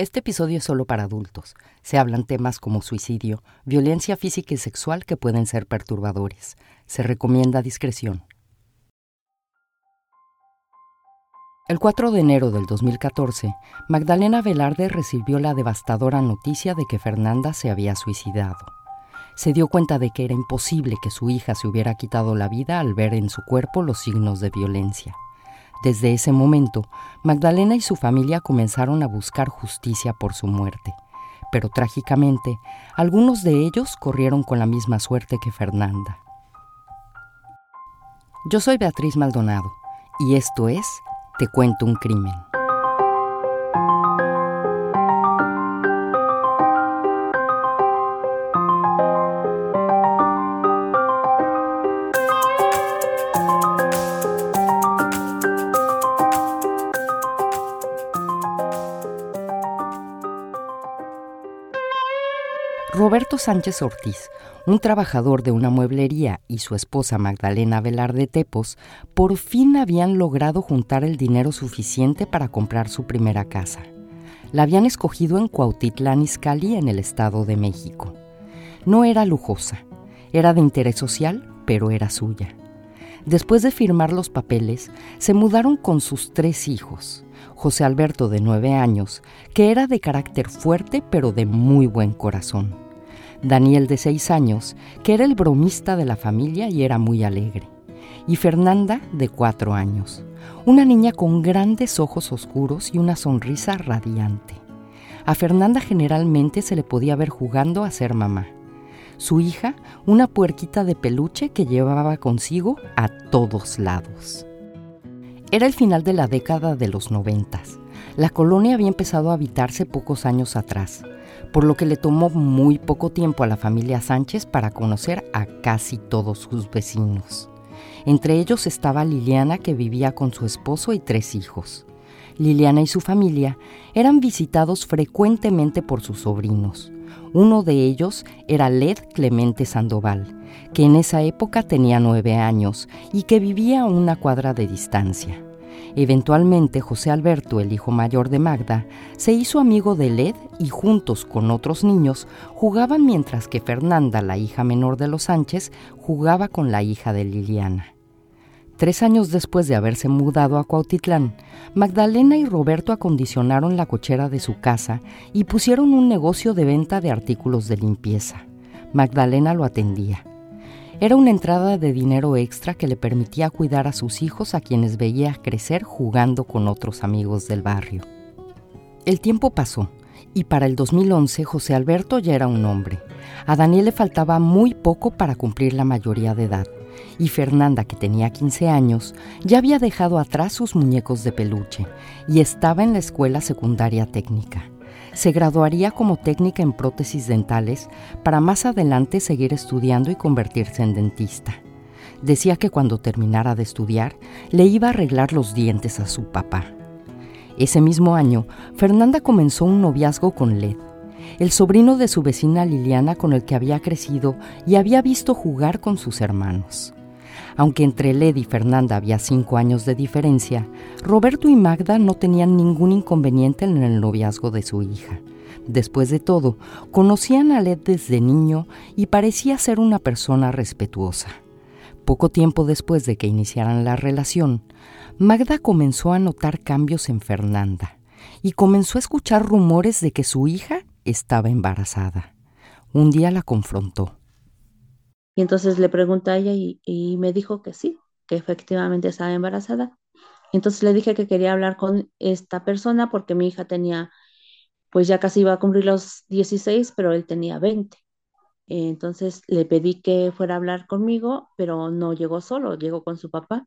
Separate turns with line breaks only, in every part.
Este episodio es solo para adultos. Se hablan temas como suicidio, violencia física y sexual que pueden ser perturbadores. Se recomienda discreción. El 4 de enero del 2014, Magdalena Velarde recibió la devastadora noticia de que Fernanda se había suicidado. Se dio cuenta de que era imposible que su hija se hubiera quitado la vida al ver en su cuerpo los signos de violencia. Desde ese momento, Magdalena y su familia comenzaron a buscar justicia por su muerte, pero trágicamente, algunos de ellos corrieron con la misma suerte que Fernanda. Yo soy Beatriz Maldonado, y esto es Te cuento un crimen. Roberto Sánchez Ortiz, un trabajador de una mueblería, y su esposa Magdalena Velarde Tepos, por fin habían logrado juntar el dinero suficiente para comprar su primera casa. La habían escogido en Cuautitlán Izcalli, en el Estado de México. No era lujosa, era de interés social, pero era suya. Después de firmar los papeles, se mudaron con sus tres hijos. José Alberto de nueve años, que era de carácter fuerte pero de muy buen corazón. Daniel de seis años, que era el bromista de la familia y era muy alegre. Y Fernanda de cuatro años, una niña con grandes ojos oscuros y una sonrisa radiante. A Fernanda generalmente se le podía ver jugando a ser mamá. Su hija, una puerquita de peluche que llevaba consigo a todos lados. Era el final de la década de los noventas. La colonia había empezado a habitarse pocos años atrás, por lo que le tomó muy poco tiempo a la familia Sánchez para conocer a casi todos sus vecinos. Entre ellos estaba Liliana, que vivía con su esposo y tres hijos. Liliana y su familia eran visitados frecuentemente por sus sobrinos. Uno de ellos era Led Clemente Sandoval, que en esa época tenía nueve años y que vivía a una cuadra de distancia. Eventualmente José Alberto, el hijo mayor de Magda, se hizo amigo de Led y juntos con otros niños jugaban mientras que Fernanda, la hija menor de los Sánchez, jugaba con la hija de Liliana. Tres años después de haberse mudado a Cuautitlán, Magdalena y Roberto acondicionaron la cochera de su casa y pusieron un negocio de venta de artículos de limpieza. Magdalena lo atendía. Era una entrada de dinero extra que le permitía cuidar a sus hijos a quienes veía crecer jugando con otros amigos del barrio. El tiempo pasó y para el 2011 José Alberto ya era un hombre. A Daniel le faltaba muy poco para cumplir la mayoría de edad y Fernanda, que tenía 15 años, ya había dejado atrás sus muñecos de peluche y estaba en la escuela secundaria técnica. Se graduaría como técnica en prótesis dentales para más adelante seguir estudiando y convertirse en dentista. Decía que cuando terminara de estudiar le iba a arreglar los dientes a su papá. Ese mismo año, Fernanda comenzó un noviazgo con Led, el sobrino de su vecina Liliana con el que había crecido y había visto jugar con sus hermanos. Aunque entre Led y Fernanda había cinco años de diferencia, Roberto y Magda no tenían ningún inconveniente en el noviazgo de su hija. Después de todo, conocían a Led desde niño y parecía ser una persona respetuosa. Poco tiempo después de que iniciaran la relación, Magda comenzó a notar cambios en Fernanda y comenzó a escuchar rumores de que su hija estaba embarazada. Un día la confrontó.
Y entonces le pregunté a ella y, me dijo que sí, que efectivamente estaba embarazada. Entonces le dije que quería hablar con esta persona porque mi hija tenía, pues ya casi iba a cumplir los 16, pero él tenía 20. Entonces le pedí que fuera a hablar conmigo, pero no llegó solo, llegó con su papá.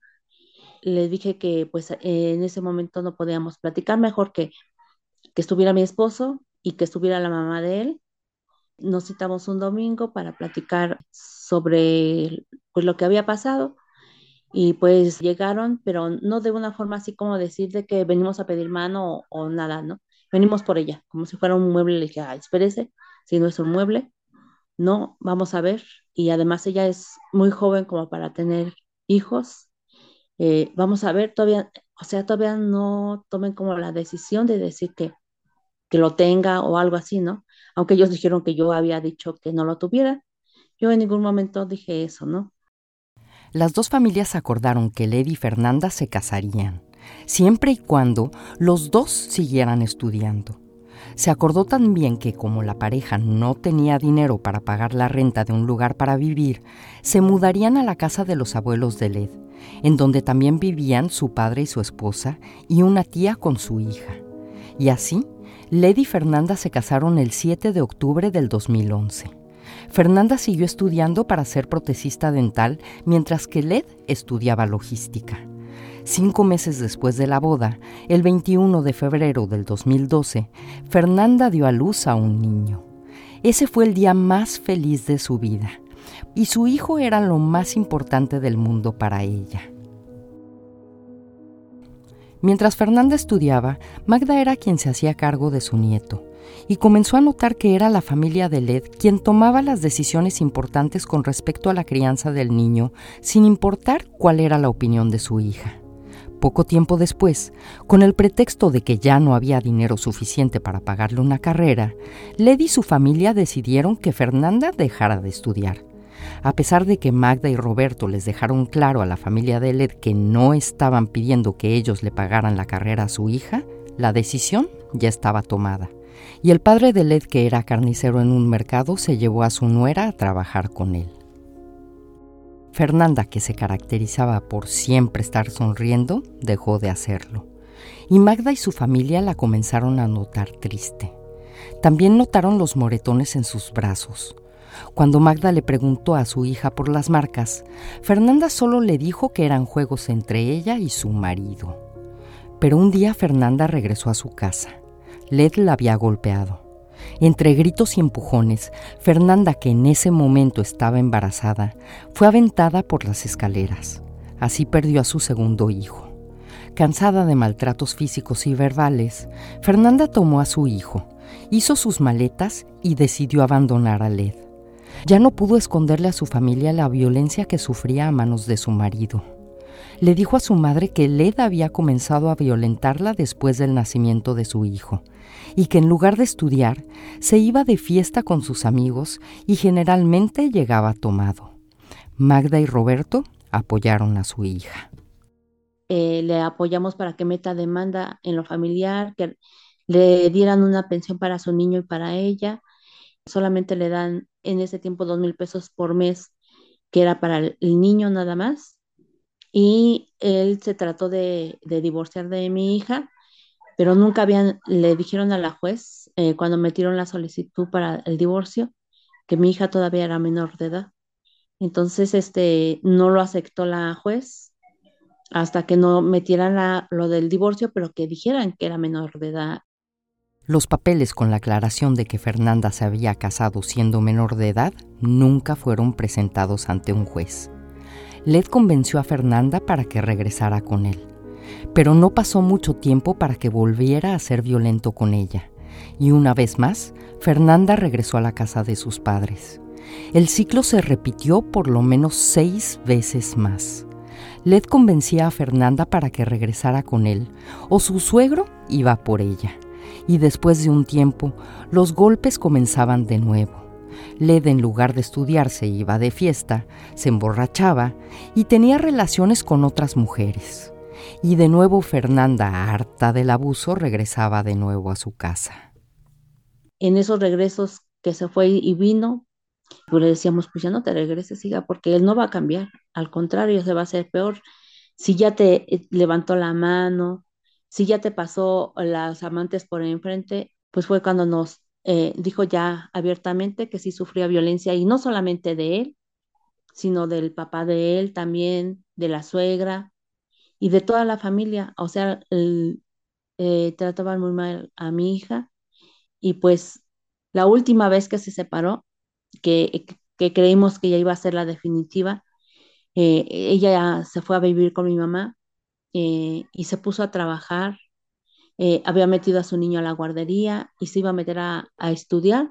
Le dije que pues en ese momento no podíamos platicar, mejor que, que estuviera mi esposo y que estuviera la mamá de él nos citamos un domingo para platicar sobre pues, lo que había pasado y pues llegaron, pero no de una forma así como decir de que venimos a pedir mano o, nada, ¿no? Venimos por ella, como si fuera un mueble. Le dije, ah, espérese, si no es un mueble, no, vamos a ver. Y además ella es muy joven como para tener hijos. Eh, vamos a ver, todavía, o sea, todavía no tomen como la decisión de decir que, que lo tenga o algo así, ¿no? Aunque ellos dijeron que yo había dicho que no lo tuviera, yo en ningún momento dije eso, ¿no?
Las dos familias acordaron que Led y Fernanda se casarían, siempre y cuando los dos siguieran estudiando. Se acordó también que como la pareja no tenía dinero para pagar la renta de un lugar para vivir, se mudarían a la casa de los abuelos de Led, en donde también vivían su padre y su esposa y una tía con su hija. Y así, Led y Fernanda se casaron el 7 de octubre del 2011. Fernanda siguió estudiando para ser protesista dental mientras que Led estudiaba logística. Cinco meses después de la boda, el 21 de febrero del 2012, Fernanda dio a luz a un niño. Ese fue el día más feliz de su vida, y su hijo era lo más importante del mundo para ella. Mientras Fernanda estudiaba, Magda era quien se hacía cargo de su nieto, y comenzó a notar que era la familia de Led quien tomaba las decisiones importantes con respecto a la crianza del niño, sin importar cuál era la opinión de su hija. Poco tiempo después, con el pretexto de que ya no había dinero suficiente para pagarle una carrera, Led y su familia decidieron que Fernanda dejara de estudiar. A pesar de que Magda y Roberto les dejaron claro a la familia de Led que no estaban pidiendo que ellos le pagaran la carrera a su hija, la decisión ya estaba tomada. Y el padre de Led, que era carnicero en un mercado, se llevó a su nuera a trabajar con él. Fernanda, que se caracterizaba por siempre estar sonriendo, dejó de hacerlo. Y Magda y su familia la comenzaron a notar triste. También notaron los moretones en sus brazos. Cuando Magda le preguntó a su hija por las marcas, Fernanda solo le dijo que eran juegos entre ella y su marido. Pero un día Fernanda regresó a su casa. Led la había golpeado. Entre gritos y empujones, Fernanda, que en ese momento estaba embarazada, fue aventada por las escaleras. Así perdió a su segundo hijo. Cansada de maltratos físicos y verbales, Fernanda tomó a su hijo, hizo sus maletas y decidió abandonar a Led. Ya no pudo esconderle a su familia la violencia que sufría a manos de su marido. Le dijo a su madre que Led había comenzado a violentarla después del nacimiento de su hijo y que en lugar de estudiar se iba de fiesta con sus amigos y generalmente llegaba tomado. Magda y Roberto apoyaron a su hija.
Eh, le apoyamos para que meta demanda en lo familiar, que le dieran una pensión para su niño y para ella. Solamente le dan en ese tiempo dos mil pesos por mes, que era para el niño nada más. Y él se trató de, divorciar de mi hija pero nunca habían, le dijeron a la juez eh, cuando metieron la solicitud para el divorcio que mi hija todavía era menor de edad. Entonces, este, no lo aceptó la juez hasta que no metieran lo del divorcio, pero que dijeran que era menor de edad.
Los papeles con la aclaración de que Fernanda se había casado siendo menor de edad nunca fueron presentados ante un juez. Led convenció a Fernanda para que regresara con él. Pero no pasó mucho tiempo para que volviera a ser violento con ella, y una vez más, Fernanda regresó a la casa de sus padres. El ciclo se repitió por lo menos seis veces más. Led convencía a Fernanda para que regresara con él, o su suegro iba por ella. Y después de un tiempo, los golpes comenzaban de nuevo. Led, en lugar de estudiar, se iba de fiesta, se emborrachaba y tenía relaciones con otras mujeres y de nuevo Fernanda, harta del abuso, regresaba de nuevo a su casa.
En esos regresos que se fue y vino, pues le decíamos, pues ya no te regreses, siga, porque él no va a cambiar, al contrario, se va a hacer peor. Si ya te eh, levantó la mano, si ya te pasó las amantes por enfrente, pues fue cuando nos eh, dijo ya abiertamente que sí sufría violencia y no solamente de él, sino del papá de él también, de la suegra, y de toda la familia, o sea, eh, trataban muy mal a mi hija y pues la última vez que se separó, que, que creímos que ya iba a ser la definitiva, eh, ella se fue a vivir con mi mamá eh, y se puso a trabajar, había metido a su niño a la guardería y se iba a meter a, a estudiar,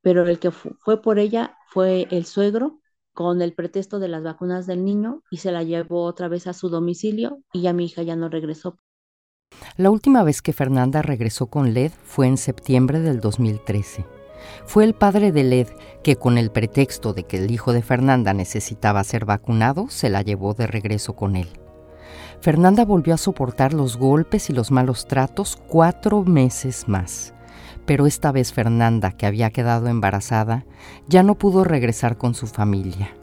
pero el que fue por ella fue el suegro con el pretexto de las vacunas del niño y se la llevó otra vez a su domicilio y ya mi hija ya no regresó.
La última vez que Fernanda regresó con Led fue en septiembre del 2013. Fue el padre de Led que con el pretexto de que el hijo de Fernanda necesitaba ser vacunado, se la llevó de regreso con él. Fernanda volvió a soportar los golpes y los malos tratos cuatro meses más. Pero esta vez Fernanda, que había quedado embarazada, ya no pudo regresar con su familia.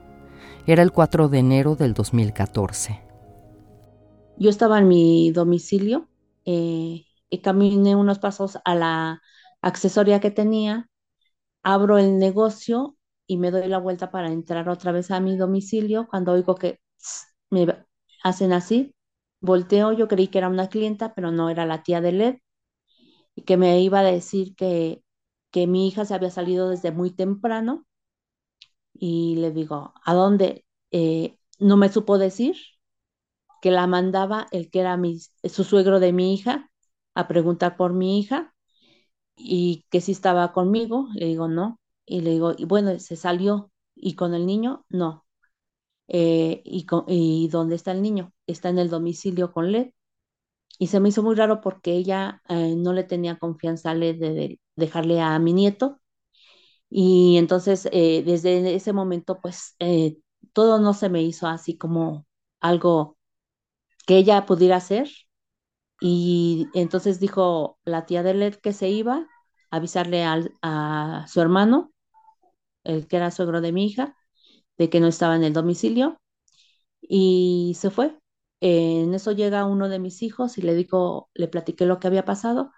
Era el 4 de enero del 2014.
Yo estaba en mi domicilio eh, y caminé unos pasos a la accesoria que tenía, abro el negocio y me doy la vuelta para entrar otra vez a mi domicilio. Cuando oigo que me hacen así, volteo, yo creí que era una clienta, pero no era la tía de LED, y que me iba a decir que, que mi hija se había salido desde muy temprano. Y le digo, ¿a dónde? Eh, no me supo decir que la mandaba el que era mi, su suegro de mi hija a preguntar por mi hija y que si estaba conmigo. Le digo, no. Y le digo, y bueno, se salió. ¿Y con el niño? No. Eh, y, ¿Y dónde está el niño? Está en el domicilio con Led. Y se me hizo muy raro porque ella eh, no le tenía confianza a Led de, dejarle a mi nieto. Y entonces, eh, desde ese momento, pues todo no se me hizo así como algo que ella pudiera hacer. Y entonces dijo la tía de Led que se iba a avisarle a su hermano, el que era suegro de mi hija, de que no estaba en el domicilio y se fue. En eso llega uno de mis hijos y le digo, le platiqué lo que había pasado.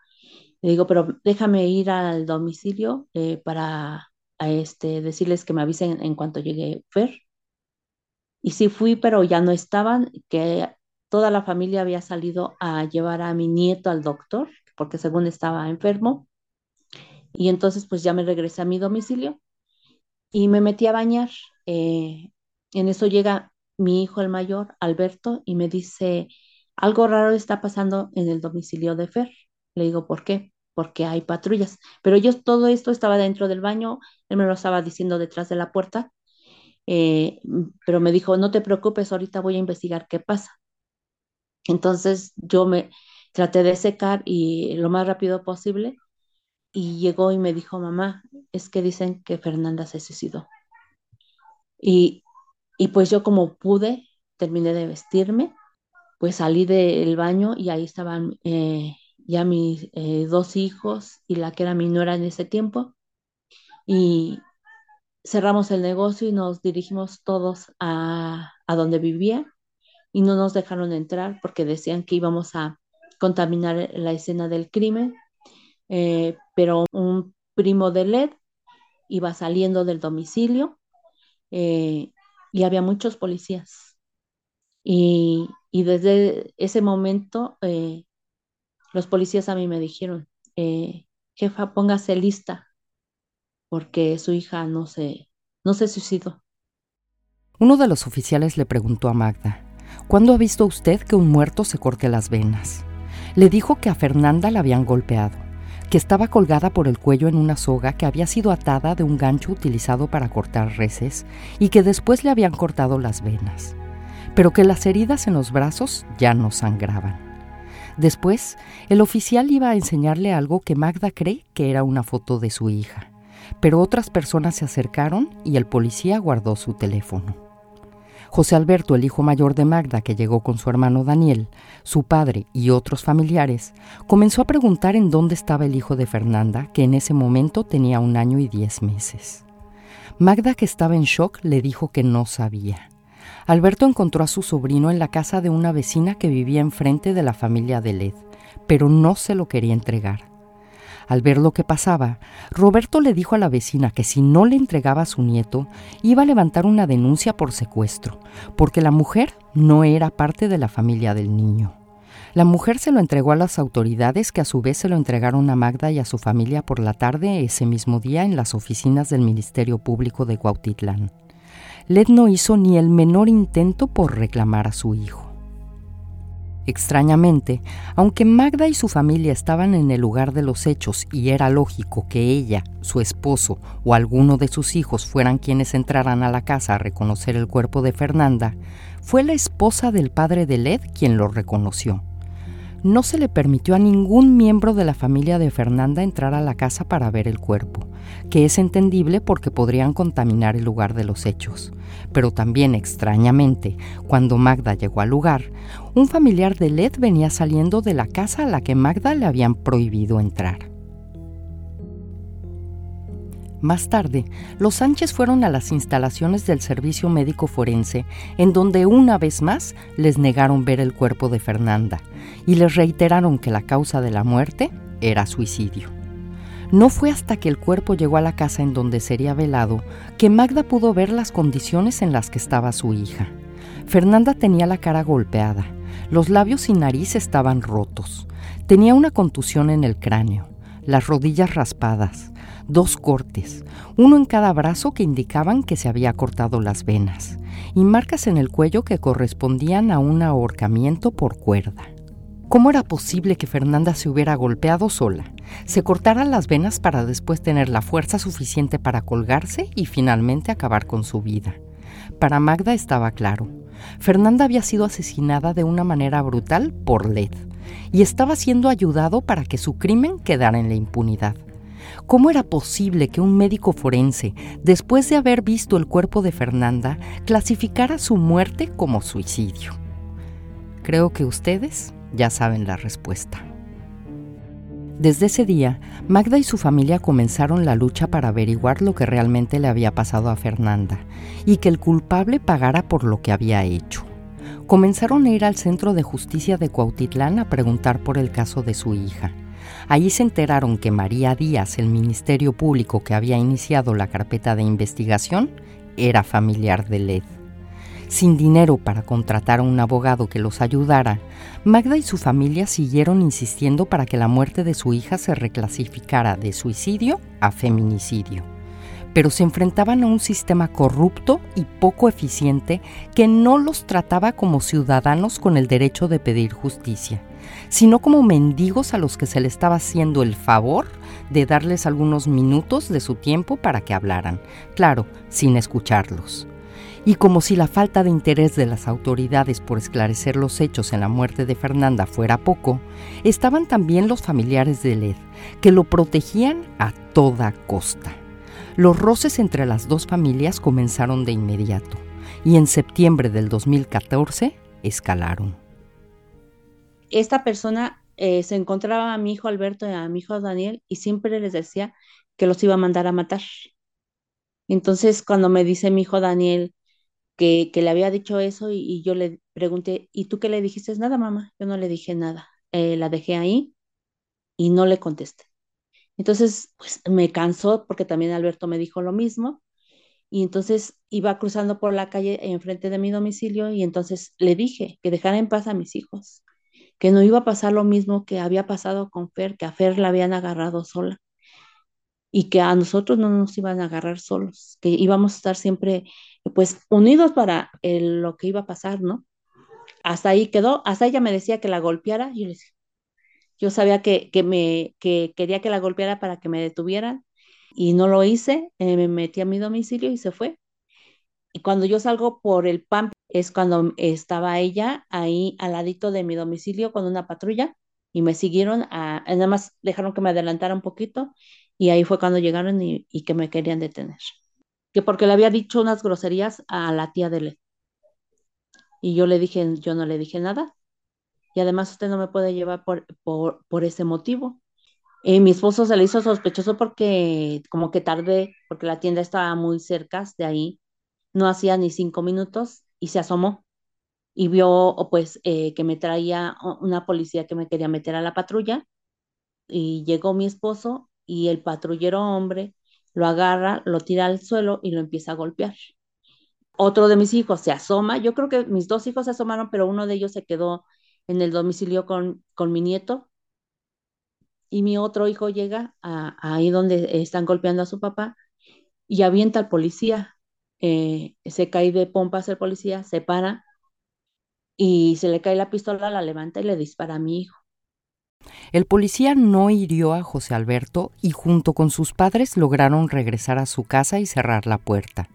Le digo, pero déjame ir al domicilio eh, para este, decirles que me avisen en cuanto llegue Fer. Y sí fui, pero ya no estaban, que toda la familia había salido a llevar a mi nieto al doctor, porque según estaba enfermo. Y entonces pues ya me regresé a mi domicilio y me metí a bañar. Eh, en eso llega mi hijo el mayor, Alberto, y me dice, algo raro está pasando en el domicilio de Fer. Le digo, ¿por qué? Porque hay patrullas. Pero yo todo esto estaba dentro del baño, él me lo estaba diciendo detrás de la puerta, eh, pero me dijo, no te preocupes, ahorita voy a investigar qué pasa. Entonces yo me traté de secar y lo más rápido posible y llegó y me dijo, mamá, es que dicen que Fernanda se suicidó. Y, pues yo como pude, terminé de vestirme, pues salí del baño y ahí estaban eh, ya mis eh, dos hijos y la que era mi nuera en ese tiempo. Y cerramos el negocio y nos dirigimos todos a, a donde vivía y no nos dejaron entrar porque decían que íbamos a contaminar la escena del crimen, eh, pero un primo de LED iba saliendo del domicilio eh, y había muchos policías. Y, desde ese momento eh, los policías a mí me dijeron, jefa, póngase lista porque su hija no se, no se suicidó.
Uno de los oficiales le preguntó a Magda, ¿Cuándo ha visto usted que un muerto se corte las venas? Le dijo que a Fernanda la habían golpeado, que estaba colgada por el cuello en una soga que había sido atada de un gancho utilizado para cortar reses y que después le habían cortado las venas, pero que las heridas en los brazos ya no sangraban. Después, el oficial iba a enseñarle algo que Magda cree que era una foto de su hija, pero otras personas se acercaron y el policía guardó su teléfono. José Alberto, el hijo mayor de Magda, que llegó con su hermano Daniel, su padre y otros familiares, comenzó a preguntar en dónde estaba el hijo de Fernanda, que en ese momento tenía un año y diez meses. Magda, que estaba en shock, le dijo que no sabía. Alberto encontró a su sobrino en la casa de una vecina que vivía enfrente de la familia de Led, pero no se lo quería entregar. Al ver lo que pasaba, Roberto le dijo a la vecina que si no le entregaba a su nieto, iba a levantar una denuncia por secuestro, porque la mujer no era parte de la familia del niño. La mujer se lo entregó a las autoridades que a su vez se lo entregaron a Magda y a su familia por la tarde ese mismo día en las oficinas del Ministerio Público de Cuautitlán. Led no hizo ni el menor intento por reclamar a su hijo. Extrañamente, aunque Magda y su familia estaban en el lugar de los hechos y era lógico que ella, su esposo o alguno de sus hijos fueran quienes entraran a la casa a reconocer el cuerpo de Fernanda, fue la esposa del padre de Led quien lo reconoció. No se le permitió a ningún miembro de la familia de Fernanda entrar a la casa para ver el cuerpo, que es entendible porque podrían contaminar el lugar de los hechos. Pero también extrañamente, cuando Magda llegó al lugar, un familiar de Led venía saliendo de la casa a la que Magda le habían prohibido entrar. Más tarde, los Sánchez fueron a las instalaciones del Servicio Médico Forense, en donde una vez más les negaron ver el cuerpo de Fernanda y les reiteraron que la causa de la muerte era suicidio. No fue hasta que el cuerpo llegó a la casa en donde sería velado que Magda pudo ver las condiciones en las que estaba su hija. Fernanda tenía la cara golpeada, los labios y nariz estaban rotos, tenía una contusión en el cráneo, las rodillas raspadas, dos cortes, uno en cada brazo que indicaban que se había cortado las venas, y marcas en el cuello que correspondían a un ahorcamiento por cuerda. ¿Cómo era posible que Fernanda se hubiera golpeado sola, se cortara las venas para después tener la fuerza suficiente para colgarse y finalmente acabar con su vida? Para Magda estaba claro. Fernanda había sido asesinada de una manera brutal por Led y estaba siendo ayudado para que su crimen quedara en la impunidad. ¿Cómo era posible que un médico forense, después de haber visto el cuerpo de Fernanda, clasificara su muerte como suicidio? Creo que ustedes ya saben la respuesta. Desde ese día, Magda y su familia comenzaron la lucha para averiguar lo que realmente le había pasado a Fernanda y que el culpable pagara por lo que había hecho. Comenzaron a ir al Centro de Justicia de Cuautitlán a preguntar por el caso de su hija. Allí se enteraron que María Díaz, el Ministerio Público que había iniciado la carpeta de investigación, era familiar de Led. Sin dinero para contratar a un abogado que los ayudara, Magda y su familia siguieron insistiendo para que la muerte de su hija se reclasificara de suicidio a feminicidio. Pero se enfrentaban a un sistema corrupto y poco eficiente que no los trataba como ciudadanos con el derecho de pedir justicia sino como mendigos a los que se le estaba haciendo el favor de darles algunos minutos de su tiempo para que hablaran, claro, sin escucharlos. Y como si la falta de interés de las autoridades por esclarecer los hechos en la muerte de Fernanda fuera poco, estaban también los familiares de Led, que lo protegían a toda costa. Los roces entre las dos familias comenzaron de inmediato y en septiembre del 2014 escalaron
esta persona eh, se encontraba a mi hijo Alberto y a mi hijo Daniel y siempre les decía que los iba a mandar a matar. Entonces, cuando me dice mi hijo Daniel que, le había dicho eso y, yo le pregunté, ¿y tú qué le dijiste? Nada, mamá, yo no le dije nada. Eh, la dejé ahí y no le contesté. Entonces, pues me cansó porque también Alberto me dijo lo mismo. Y entonces iba cruzando por la calle enfrente de mi domicilio y entonces le dije que dejara en paz a mis hijos que no iba a pasar lo mismo que había pasado con Fer, que a Fer la habían agarrado sola y que a nosotros no nos iban a agarrar solos, que íbamos a estar siempre pues unidos para lo que iba a pasar, ¿no? Hasta ahí quedó, hasta ella me decía que la golpeara, yo le yo sabía que, que me que quería que la golpeara para que me detuvieran y no lo hice, eh, me metí a mi domicilio y se fue. Y cuando yo salgo por el PAM, es cuando estaba ella ahí al ladito de mi domicilio con una patrulla y me siguieron, a, nada más dejaron que me adelantara un poquito y ahí fue cuando llegaron y, que me querían detener. Que porque le había dicho unas groserías a la tía de él. Y yo le dije, yo no le dije nada. Y además usted no me puede llevar por, por, por ese motivo. Y mi esposo se le hizo sospechoso porque como que tardé, porque la tienda estaba muy cerca de ahí no hacía ni cinco minutos y se asomó y vio pues eh, que me traía una policía que me quería meter a la patrulla y llegó mi esposo y el patrullero hombre lo agarra, lo tira al suelo y lo empieza a golpear. Otro de mis hijos se asoma, yo creo que mis dos hijos se asomaron, pero uno de ellos se quedó en el domicilio con, con mi nieto y mi otro hijo llega a, ahí donde están golpeando a su papá y avienta al policía eh, se cae de pompas el policía, se para y se le cae la pistola, la levanta y le dispara a mi hijo.
El policía no hirió a José Alberto y junto con sus padres lograron regresar a su casa y cerrar la puerta.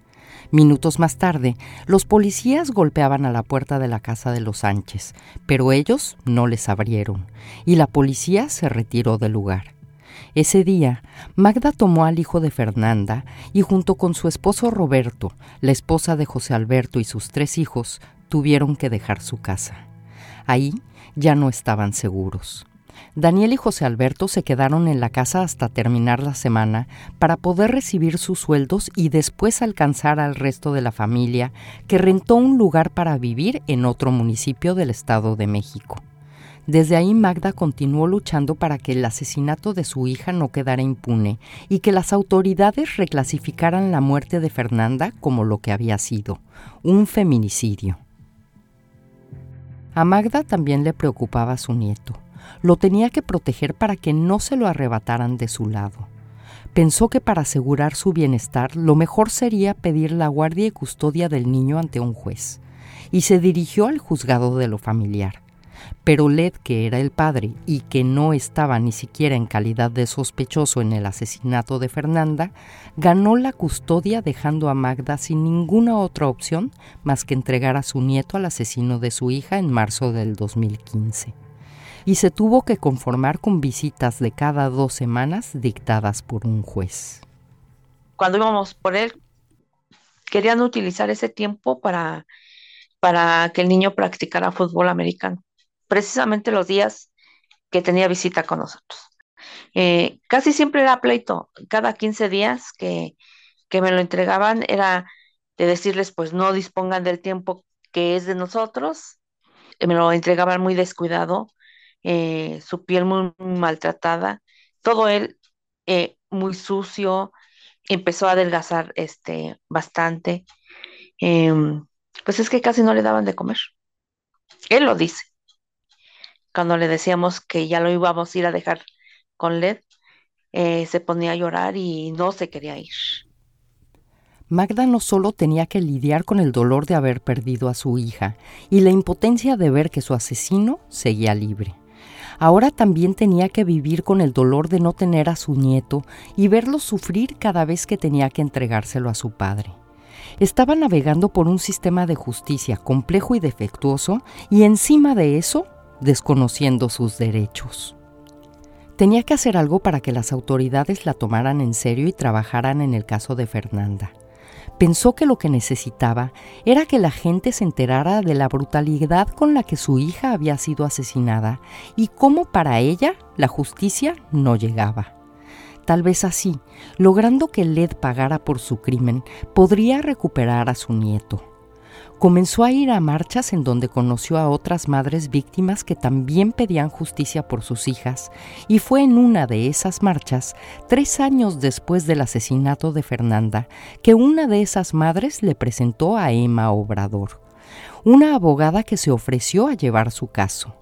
Minutos más tarde, los policías golpeaban a la puerta de la casa de los Sánchez, pero ellos no les abrieron, y la policía se retiró del lugar. Ese día, Magda tomó al hijo de Fernanda y junto con su esposo Roberto, la esposa de José Alberto y sus tres hijos, tuvieron que dejar su casa. Ahí ya no estaban seguros. Daniel y José Alberto se quedaron en la casa hasta terminar la semana para poder recibir sus sueldos y después alcanzar al resto de la familia que rentó un lugar para vivir en otro municipio del Estado de México. Desde ahí Magda continuó luchando para que el asesinato de su hija no quedara impune y que las autoridades reclasificaran la muerte de Fernanda como lo que había sido, un feminicidio. A Magda también le preocupaba su nieto lo tenía que proteger para que no se lo arrebataran de su lado. Pensó que para asegurar su bienestar lo mejor sería pedir la guardia y custodia del niño ante un juez, y se dirigió al juzgado de lo familiar. Pero Led, que era el padre y que no estaba ni siquiera en calidad de sospechoso en el asesinato de Fernanda, ganó la custodia dejando a Magda sin ninguna otra opción más que entregar a su nieto al asesino de su hija en marzo del 2015 y se tuvo que conformar con visitas de cada dos semanas dictadas por un juez.
Cuando íbamos por él, querían utilizar ese tiempo para, para que el niño practicara fútbol americano, precisamente los días que tenía visita con nosotros. Eh, casi siempre era pleito, cada 15 días que, que me lo entregaban era de decirles pues no dispongan del tiempo que es de nosotros, me lo entregaban muy descuidado, eh, su piel muy, maltratada, todo él eh, muy sucio, empezó a adelgazar este, bastante. Em, pues es que casi no le daban de comer. Él lo dice. Cuando le decíamos que ya lo íbamos a ir a dejar con Led, eh, se ponía a llorar y no se quería ir.
Magda no solo tenía que lidiar con el dolor de haber perdido a su hija y la impotencia de ver que su asesino seguía libre ahora también tenía que vivir con el dolor de no tener a su nieto y verlo sufrir cada vez que tenía que entregárselo a su padre. Estaba navegando por un sistema de justicia complejo y defectuoso y encima de eso, desconociendo sus derechos. Tenía que hacer algo para que las autoridades la tomaran en serio y trabajaran en el caso de Fernanda pensó que lo que necesitaba era que la gente se enterara de la brutalidad con la que su hija había sido asesinada y cómo para ella la justicia no llegaba. Tal vez así, logrando que Led pagara por su crimen, podría recuperar a su nieto comenzó a ir a marchas en donde conoció a otras madres víctimas que también pedían justicia por sus hijas, y fue en una de esas marchas, tres años después del asesinato de Fernanda, que una de esas madres le presentó a Emma Obrador, una abogada que se ofreció a llevar su caso.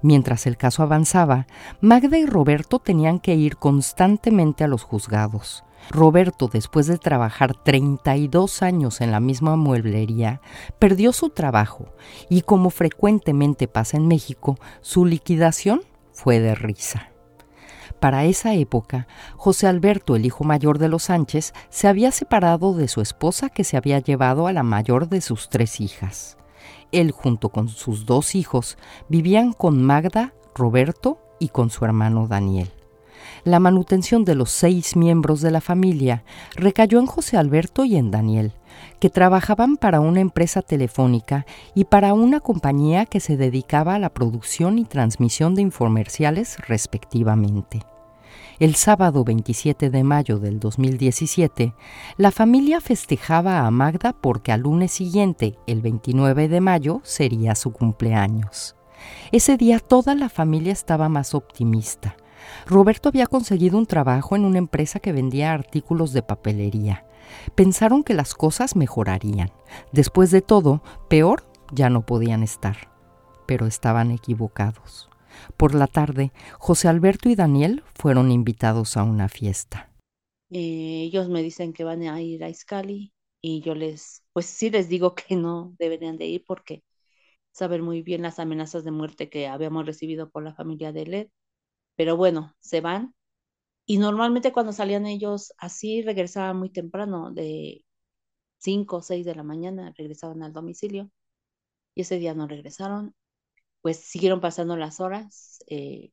Mientras el caso avanzaba, Magda y Roberto tenían que ir constantemente a los juzgados. Roberto, después de trabajar 32 años en la misma mueblería, perdió su trabajo y como frecuentemente pasa en México, su liquidación fue de risa. Para esa época, José Alberto, el hijo mayor de los Sánchez, se había separado de su esposa que se había llevado a la mayor de sus tres hijas. Él, junto con sus dos hijos, vivían con Magda, Roberto y con su hermano Daniel la manutención de los seis miembros de la familia recayó en José Alberto y en Daniel, que trabajaban para una empresa telefónica y para una compañía que se dedicaba a la producción y transmisión de infomerciales respectivamente. El sábado 27 de mayo del 2017, la familia festejaba a Magda porque al lunes siguiente, el 29 de mayo, sería su cumpleaños. Ese día toda la familia estaba más optimista Roberto había conseguido un trabajo en una empresa que vendía artículos de papelería. Pensaron que las cosas mejorarían. Después de todo, peor ya no podían estar. Pero estaban equivocados. Por la tarde, José Alberto y Daniel fueron invitados a una fiesta.
Eh, ellos me dicen que van a ir a Iscali y yo les, pues sí les digo que no deberían de ir porque saben muy bien las amenazas de muerte que habíamos recibido por la familia de Led pero bueno, se van. Y normalmente cuando salían ellos así, regresaban muy temprano de, 5 o 6 de la mañana regresaban al domicilio y ese día no regresaron. Pues siguieron pasando las horas. Eh,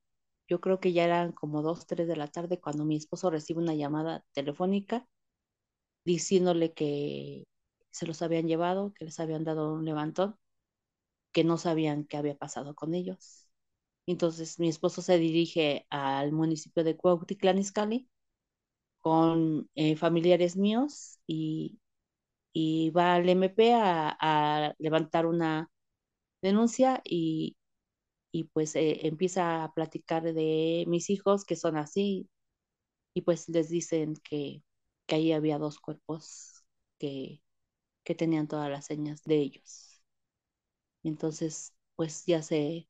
yo creo que ya eran como 2, 3 de la tarde cuando mi esposo recibe una llamada telefónica diciéndole que se los habían llevado, que les habían dado un levantón, que no sabían qué había pasado con ellos. Entonces mi esposo se dirige al municipio de Cuautitlán Izcalli con eh, familiares míos y, y, va al MP a, levantar una denuncia y, y pues eh, empieza a platicar de mis hijos que son así y pues les dicen que, que ahí había dos cuerpos que, que tenían todas las señas de ellos. Entonces, pues ya se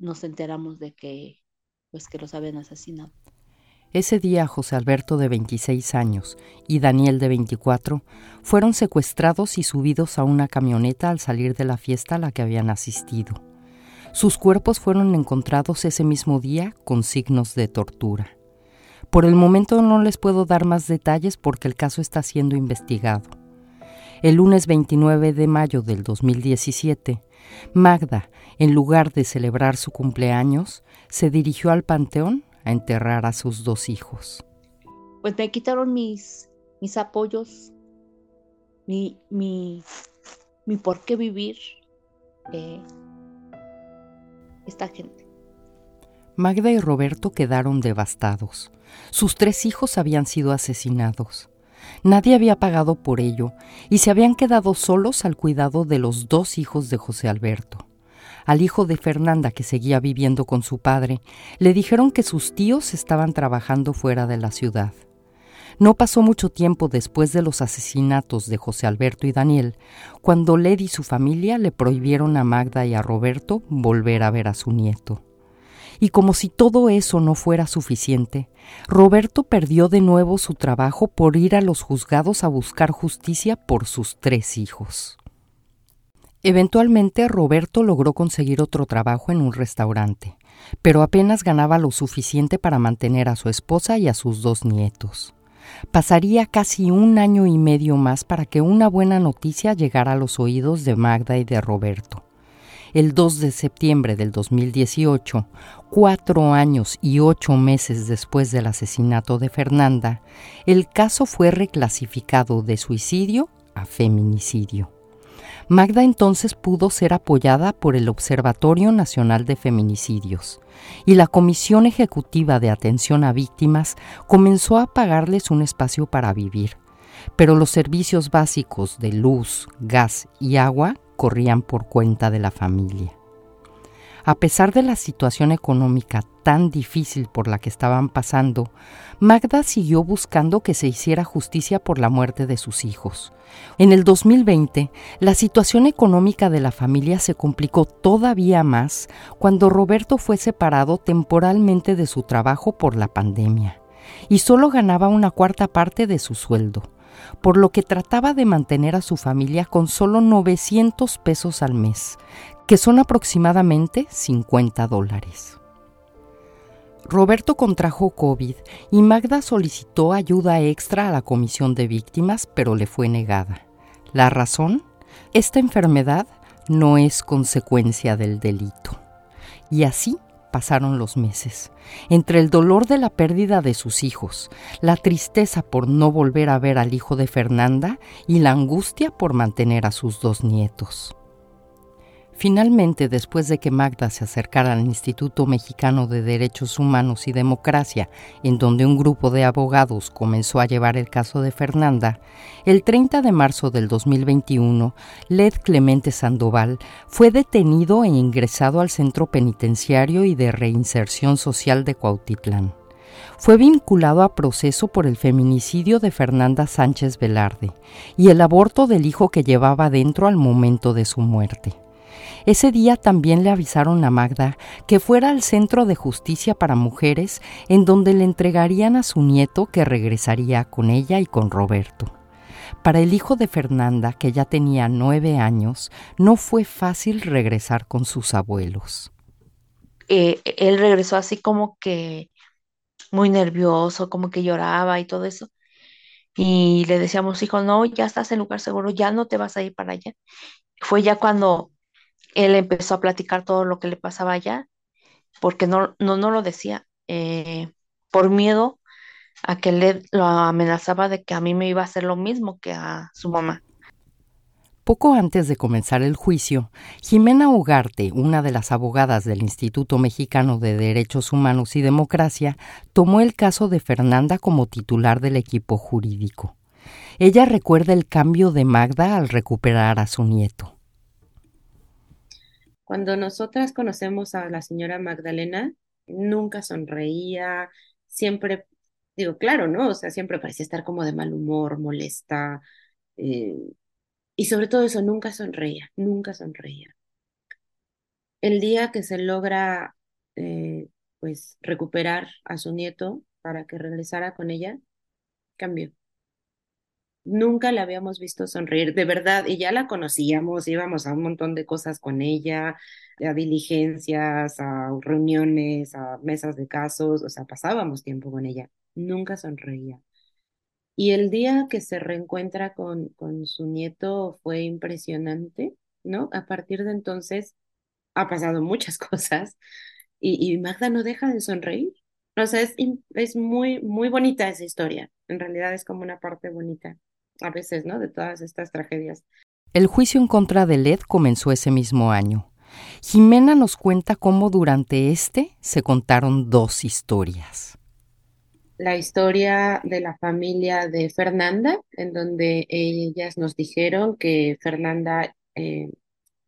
nos enteramos de que pues que los habían asesinado.
Ese día José Alberto de 26 años y Daniel de 24 fueron secuestrados y subidos a una camioneta al salir de la fiesta a la que habían asistido. Sus cuerpos fueron encontrados ese mismo día con signos de tortura. Por el momento no les puedo dar más detalles porque el caso está siendo investigado. El lunes 29 de mayo del 2017, Magda, en lugar de celebrar su cumpleaños, se dirigió al panteón a enterrar a sus dos hijos.
Pues me quitaron mis, mis apoyos, mi, mi, mi por qué vivir eh, esta gente.
Magda y Roberto quedaron devastados. Sus tres hijos habían sido asesinados. Nadie había pagado por ello y se habían quedado solos al cuidado de los dos hijos de José Alberto al hijo de Fernanda que seguía viviendo con su padre, le dijeron que sus tíos estaban trabajando fuera de la ciudad. No pasó mucho tiempo después de los asesinatos de José Alberto y Daniel, cuando Led y su familia le prohibieron a Magda y a Roberto volver a ver a su nieto. Y como si todo eso no fuera suficiente, Roberto perdió de nuevo su trabajo por ir a los juzgados a buscar justicia por sus tres hijos. Eventualmente Roberto logró conseguir otro trabajo en un restaurante, pero apenas ganaba lo suficiente para mantener a su esposa y a sus dos nietos. Pasaría casi un año y medio más para que una buena noticia llegara a los oídos de Magda y de Roberto. El 2 de septiembre del 2018, cuatro años y ocho meses después del asesinato de Fernanda, el caso fue reclasificado de suicidio a feminicidio. Magda entonces pudo ser apoyada por el Observatorio Nacional de Feminicidios y la Comisión Ejecutiva de Atención a Víctimas comenzó a pagarles un espacio para vivir, pero los servicios básicos de luz, gas y agua corrían por cuenta de la familia. A pesar de la situación económica tan difícil por la que estaban pasando, Magda siguió buscando que se hiciera justicia por la muerte de sus hijos. En el 2020, la situación económica de la familia se complicó todavía más cuando Roberto fue separado temporalmente de su trabajo por la pandemia y solo ganaba una cuarta parte de su sueldo, por lo que trataba de mantener a su familia con solo 900 pesos al mes, que son aproximadamente 50 dólares. Roberto contrajo COVID y Magda solicitó ayuda extra a la Comisión de Víctimas, pero le fue negada. ¿La razón? Esta enfermedad no es consecuencia del delito. Y así pasaron los meses. Entre el dolor de la pérdida de sus hijos, la tristeza por no volver a ver al hijo de Fernanda y la angustia por mantener a sus dos nietos. Finalmente, después de que Magda se acercara al Instituto Mexicano de Derechos Humanos y Democracia, en donde un grupo de abogados comenzó a llevar el caso de Fernanda, el 30 de marzo del 2021, Led Clemente Sandoval fue detenido e ingresado al Centro Penitenciario y de Reinserción Social de Cuautitlán. Fue vinculado a proceso por el feminicidio de Fernanda Sánchez Velarde y el aborto del hijo que llevaba dentro al momento de su muerte. Ese día también le avisaron a Magda que fuera al Centro de Justicia para Mujeres en donde le entregarían a su nieto que regresaría con ella y con Roberto. Para el hijo de Fernanda, que ya tenía nueve años, no fue fácil regresar con sus abuelos.
Eh, él regresó así como que muy nervioso, como que lloraba y todo eso. y le decíamos, hijo, no, ya estás en lugar seguro, ya no te vas a ir para allá. Fue ya cuando él empezó a platicar todo lo que le pasaba allá, porque no, no, no lo decía, eh, por miedo a que le lo amenazaba de que a mí me iba a hacer lo mismo que a su mamá.
Poco antes de comenzar el juicio, Jimena Ugarte, una de las abogadas del Instituto Mexicano de Derechos Humanos y Democracia, tomó el caso de Fernanda como titular del equipo jurídico. Ella recuerda el cambio de Magda al recuperar a su nieto.
Cuando nosotras conocemos a la señora Magdalena, nunca sonreía, siempre, digo, claro, ¿no? O sea, siempre parecía estar como de mal humor, molesta, eh, y sobre todo eso, nunca sonreía, nunca sonreía. El día que se logra, eh, pues, recuperar a su nieto para que regresara con ella, cambió. Nunca la habíamos visto sonreír, de verdad, y ya la conocíamos, íbamos a un montón de cosas con ella, a diligencias, a reuniones, a mesas de casos, o sea, pasábamos tiempo con ella. Nunca sonreía. Y el día que se reencuentra con, con su nieto fue impresionante, ¿no? A partir de entonces ha pasado muchas cosas y, y Magda no deja de sonreír. O sea, es, es muy, muy bonita esa historia. En realidad es como una parte bonita, a veces, ¿no? De todas estas tragedias.
El juicio en contra de Led comenzó ese mismo año. Jimena nos cuenta cómo durante este se contaron dos historias
la historia de la familia de Fernanda, en donde ellas nos dijeron que Fernanda eh,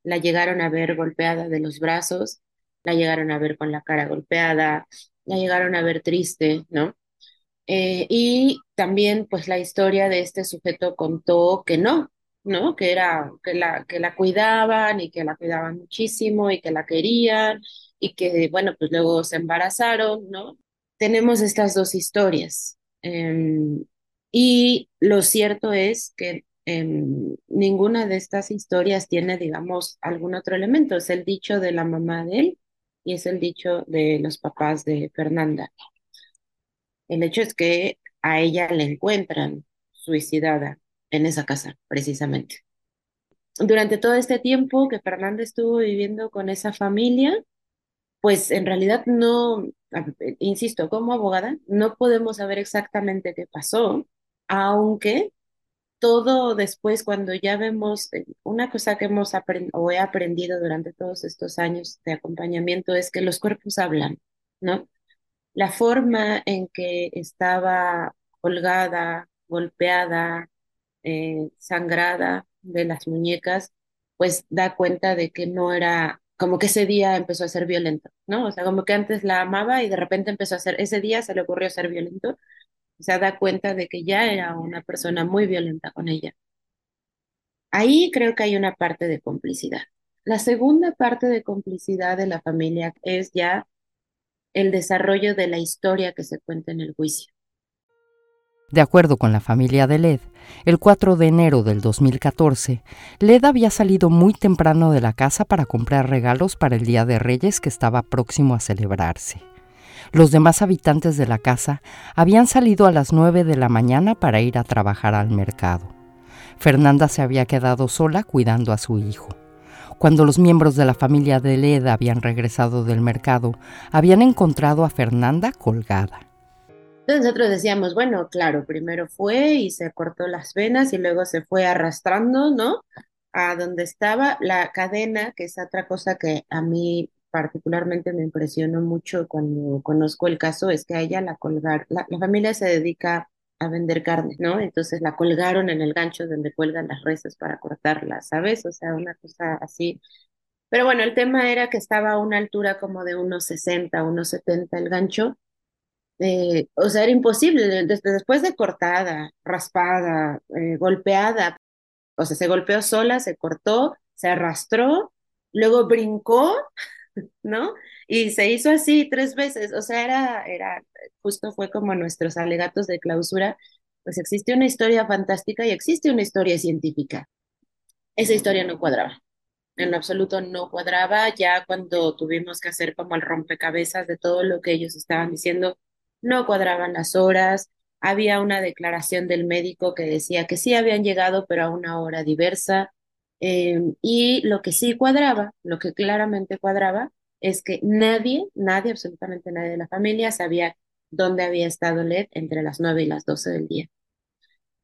la llegaron a ver golpeada de los brazos, la llegaron a ver con la cara golpeada, la llegaron a ver triste, ¿no? Eh, y también, pues, la historia de este sujeto contó que no, ¿no? Que era, que la, que la cuidaban y que la cuidaban muchísimo y que la querían y que, bueno, pues luego se embarazaron, ¿no? tenemos estas dos historias. Em, y lo cierto es que em, ninguna de estas historias tiene, digamos, algún otro elemento. Es el dicho de la mamá de él y es el dicho de los papás de Fernanda. El hecho es que a ella le encuentran suicidada en esa casa, precisamente. Durante todo este tiempo que Fernanda estuvo viviendo con esa familia, pues en realidad no, insisto, como abogada, no podemos saber exactamente qué pasó, aunque todo después, cuando ya vemos, eh, una cosa que hemos aprendido o he aprendido durante todos estos años de acompañamiento es que los cuerpos hablan, ¿no? La forma en que estaba colgada, golpeada, eh, sangrada de las muñecas, pues da cuenta de que no era como que ese día empezó a ser violento, ¿no? O sea, como que antes la amaba y de repente empezó a ser, ese día se le ocurrió ser violento, o sea, da cuenta de que ya era una persona muy violenta con ella. Ahí creo que hay una parte de complicidad. La segunda parte de complicidad de la familia es ya el desarrollo de la historia que se cuenta en el juicio.
De acuerdo con la familia de Led, el 4 de enero del 2014, Led había salido muy temprano de la casa para comprar regalos para el Día de Reyes que estaba próximo a celebrarse. Los demás habitantes de la casa habían salido a las 9 de la mañana para ir a trabajar al mercado. Fernanda se había quedado sola cuidando a su hijo. Cuando los miembros de la familia de Led habían regresado del mercado, habían encontrado a Fernanda colgada.
Entonces nosotros decíamos, bueno, claro, primero fue y se cortó las venas y luego se fue arrastrando, ¿no? A donde estaba la cadena, que es otra cosa que a mí particularmente me impresionó mucho cuando conozco el caso, es que a ella la colgar, la, familia se dedica a vender carne, ¿no? Entonces la colgaron en el gancho donde cuelgan las reses para cortarlas, ¿sabes? O sea, una cosa así. Pero bueno, el tema era que estaba a una altura como de unos 60, unos 70 el gancho eh, o sea, era imposible, después de cortada, raspada, eh, golpeada, o sea, se golpeó sola, se cortó, se arrastró, luego brincó, ¿no? Y se hizo así tres veces, o sea, era, era, justo fue como nuestros alegatos de clausura, pues existe una historia fantástica y existe una historia científica. Esa historia no cuadraba, en absoluto no cuadraba, ya cuando tuvimos que hacer como el rompecabezas de todo lo que ellos estaban diciendo, no cuadraban las horas, había una declaración del médico que decía que sí habían llegado, pero a una hora diversa. Em, y lo que sí cuadraba, lo que claramente cuadraba, es que nadie, nadie, absolutamente nadie de la familia sabía dónde había estado Led entre las 9 y las 12 del día,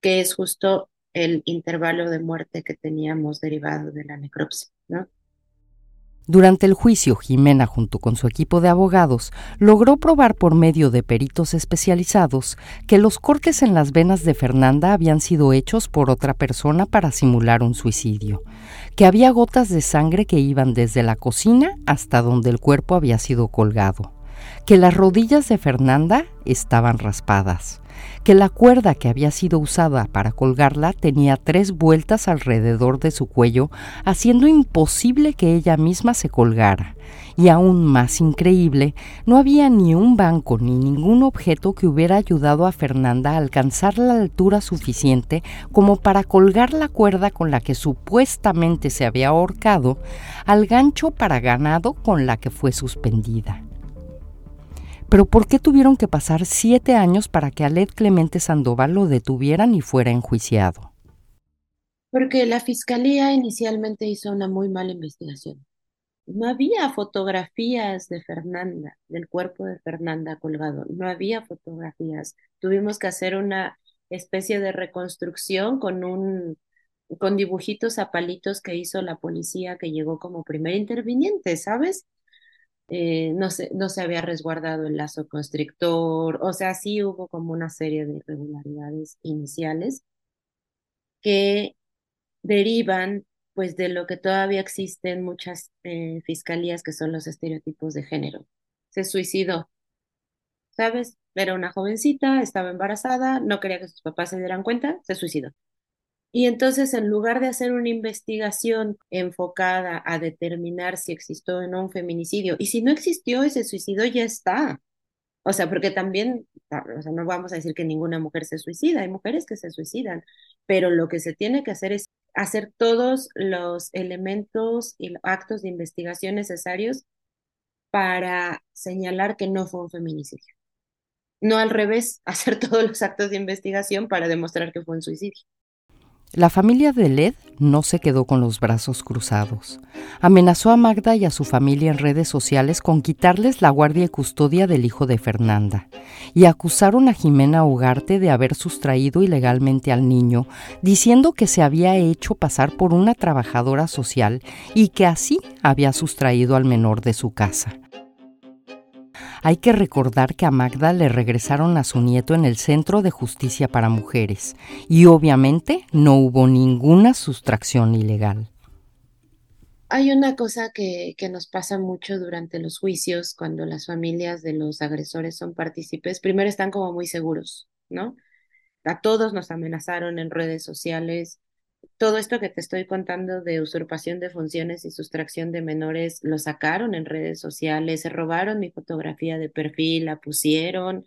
que es justo el intervalo de muerte que teníamos derivado de la necropsia, ¿no?
Durante el juicio, Jimena, junto con su equipo de abogados, logró probar por medio de peritos especializados que los cortes en las venas de Fernanda habían sido hechos por otra persona para simular un suicidio, que había gotas de sangre que iban desde la cocina hasta donde el cuerpo había sido colgado, que las rodillas de Fernanda estaban raspadas, que la cuerda que había sido usada para colgarla tenía tres vueltas alrededor de su cuello, haciendo imposible que ella misma se colgara. Y aún más increíble, no había ni un banco ni ningún objeto que hubiera ayudado a Fernanda a alcanzar la altura suficiente como para colgar la cuerda con la que supuestamente se había ahorcado al gancho para ganado con la que fue suspendida. Pero ¿por qué tuvieron que pasar siete años para que Aled Clemente Sandoval lo detuvieran y fuera enjuiciado?
Porque la fiscalía inicialmente hizo una muy mala investigación. No había fotografías de Fernanda, del cuerpo de Fernanda colgado. No había fotografías. Tuvimos que hacer una especie de reconstrucción con un con dibujitos a palitos que hizo la policía que llegó como primer interviniente, ¿sabes? Eh, no, se, no se había resguardado el lazo constrictor, o sea, sí hubo como una serie de irregularidades iniciales que derivan pues de lo que todavía existen muchas eh, fiscalías que son los estereotipos de género. Se suicidó, ¿sabes? Era una jovencita, estaba embarazada, no quería que sus papás se dieran cuenta, se suicidó. Y entonces, en lugar de hacer una investigación enfocada a determinar si existió o no un feminicidio, y si no existió ese suicidio, ya está. O sea, porque también, o sea, no vamos a decir que ninguna mujer se suicida, hay mujeres que se suicidan, pero lo que se tiene que hacer es hacer todos los elementos y actos de investigación necesarios para señalar que no fue un feminicidio. No al revés, hacer todos los actos de investigación para demostrar que fue un suicidio.
La familia de Led no se quedó con los brazos cruzados. Amenazó a Magda y a su familia en redes sociales con quitarles la guardia y custodia del hijo de Fernanda, y acusaron a Jimena Ugarte de haber sustraído ilegalmente al niño, diciendo que se había hecho pasar por una trabajadora social y que así había sustraído al menor de su casa. Hay que recordar que a Magda le regresaron a su nieto en el Centro de Justicia para Mujeres y obviamente no hubo ninguna sustracción ilegal.
Hay una cosa que, que, nos pasa mucho durante los juicios cuando las familias de los agresores son partícipes. Primero están como muy seguros, ¿no? A todos nos amenazaron en redes sociales, todo esto que te estoy contando de usurpación de funciones y sustracción de menores lo sacaron en redes sociales, se robaron mi fotografía de perfil, la pusieron,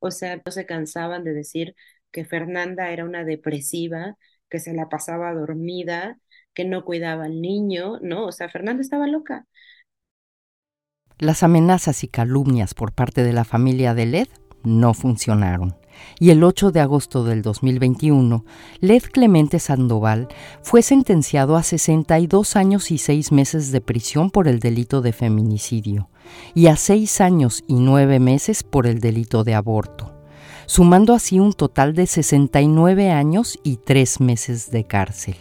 o sea, no se cansaban de decir que Fernanda era una depresiva, que se la pasaba dormida, que no cuidaba al niño, ¿no? O sea, Fernanda estaba loca.
Las amenazas y calumnias por parte de la familia de Led no funcionaron y el 8 de agosto del 2021, Led Clemente Sandoval fue sentenciado a 62 años y 6 meses de prisión por el delito de feminicidio y a 6 años y 9 meses por el delito de aborto, sumando así un total de 69 años y 3 meses de cárcel.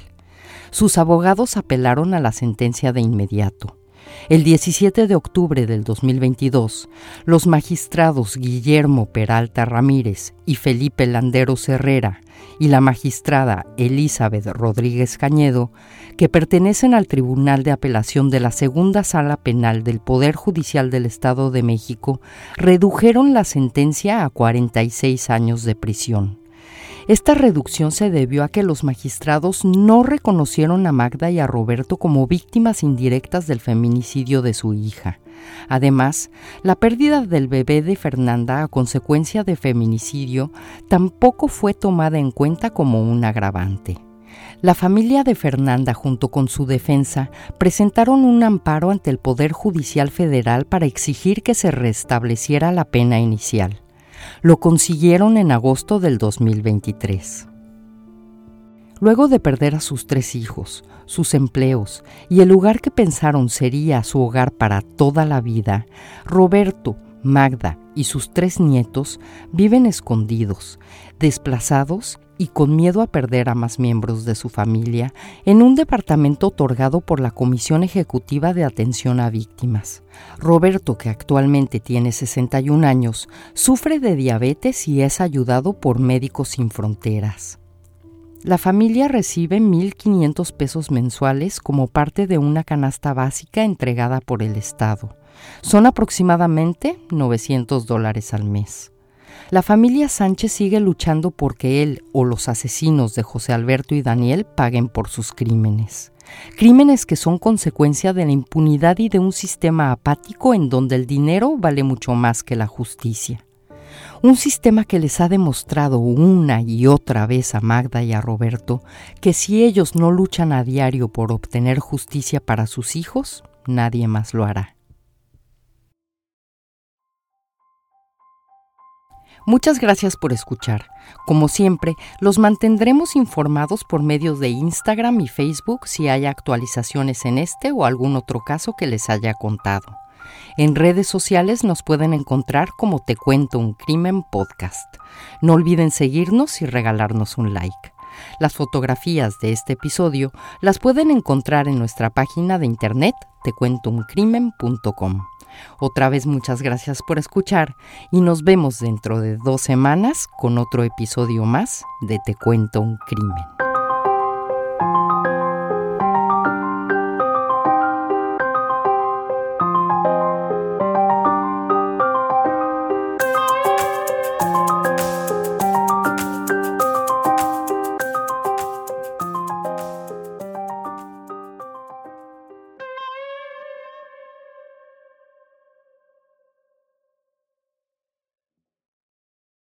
Sus abogados apelaron a la sentencia de inmediato el 17 de octubre del 2022, los magistrados Guillermo Peralta Ramírez y Felipe Landeros Herrera y la magistrada Elizabeth Rodríguez Cañedo, que pertenecen al Tribunal de Apelación de la Segunda Sala Penal del Poder Judicial del Estado de México, redujeron la sentencia a 46 años de prisión. Esta reducción se debió a que los magistrados no reconocieron a Magda y a Roberto como víctimas indirectas del feminicidio de su hija. Además, la pérdida del bebé de Fernanda a consecuencia de feminicidio tampoco fue tomada en cuenta como un agravante. La familia de Fernanda, junto con su defensa, presentaron un amparo ante el Poder Judicial Federal para exigir que se restableciera la pena inicial. Lo consiguieron en agosto del 2023. Luego de perder a sus tres hijos, sus empleos y el lugar que pensaron sería su hogar para toda la vida, Roberto, Magda y sus tres nietos viven escondidos, desplazados y con miedo a perder a más miembros de su familia en un departamento otorgado por la Comisión Ejecutiva de Atención a Víctimas. Roberto, que actualmente tiene 61 años, sufre de diabetes y es ayudado por Médicos Sin Fronteras. La familia recibe 1.500 pesos mensuales como parte de una canasta básica entregada por el Estado. Son aproximadamente 900 dólares al mes. La familia Sánchez sigue luchando porque él o los asesinos de José Alberto y Daniel paguen por sus crímenes. Crímenes que son consecuencia de la impunidad y de un sistema apático en donde el dinero vale mucho más que la justicia. Un sistema que les ha demostrado una y otra vez a Magda y a Roberto que si ellos no luchan a diario por obtener justicia para sus hijos, nadie más lo hará. Muchas gracias por escuchar. Como siempre, los mantendremos informados por medios de Instagram y Facebook si hay actualizaciones en este o algún otro caso que les haya contado. En redes sociales nos pueden encontrar como Te Cuento un Crimen Podcast. No olviden seguirnos y regalarnos un like. Las fotografías de este episodio las pueden encontrar en nuestra página de internet tecuentouncrimen.com. Otra vez muchas gracias por escuchar y nos vemos dentro de dos semanas con otro episodio más de Te cuento un crimen.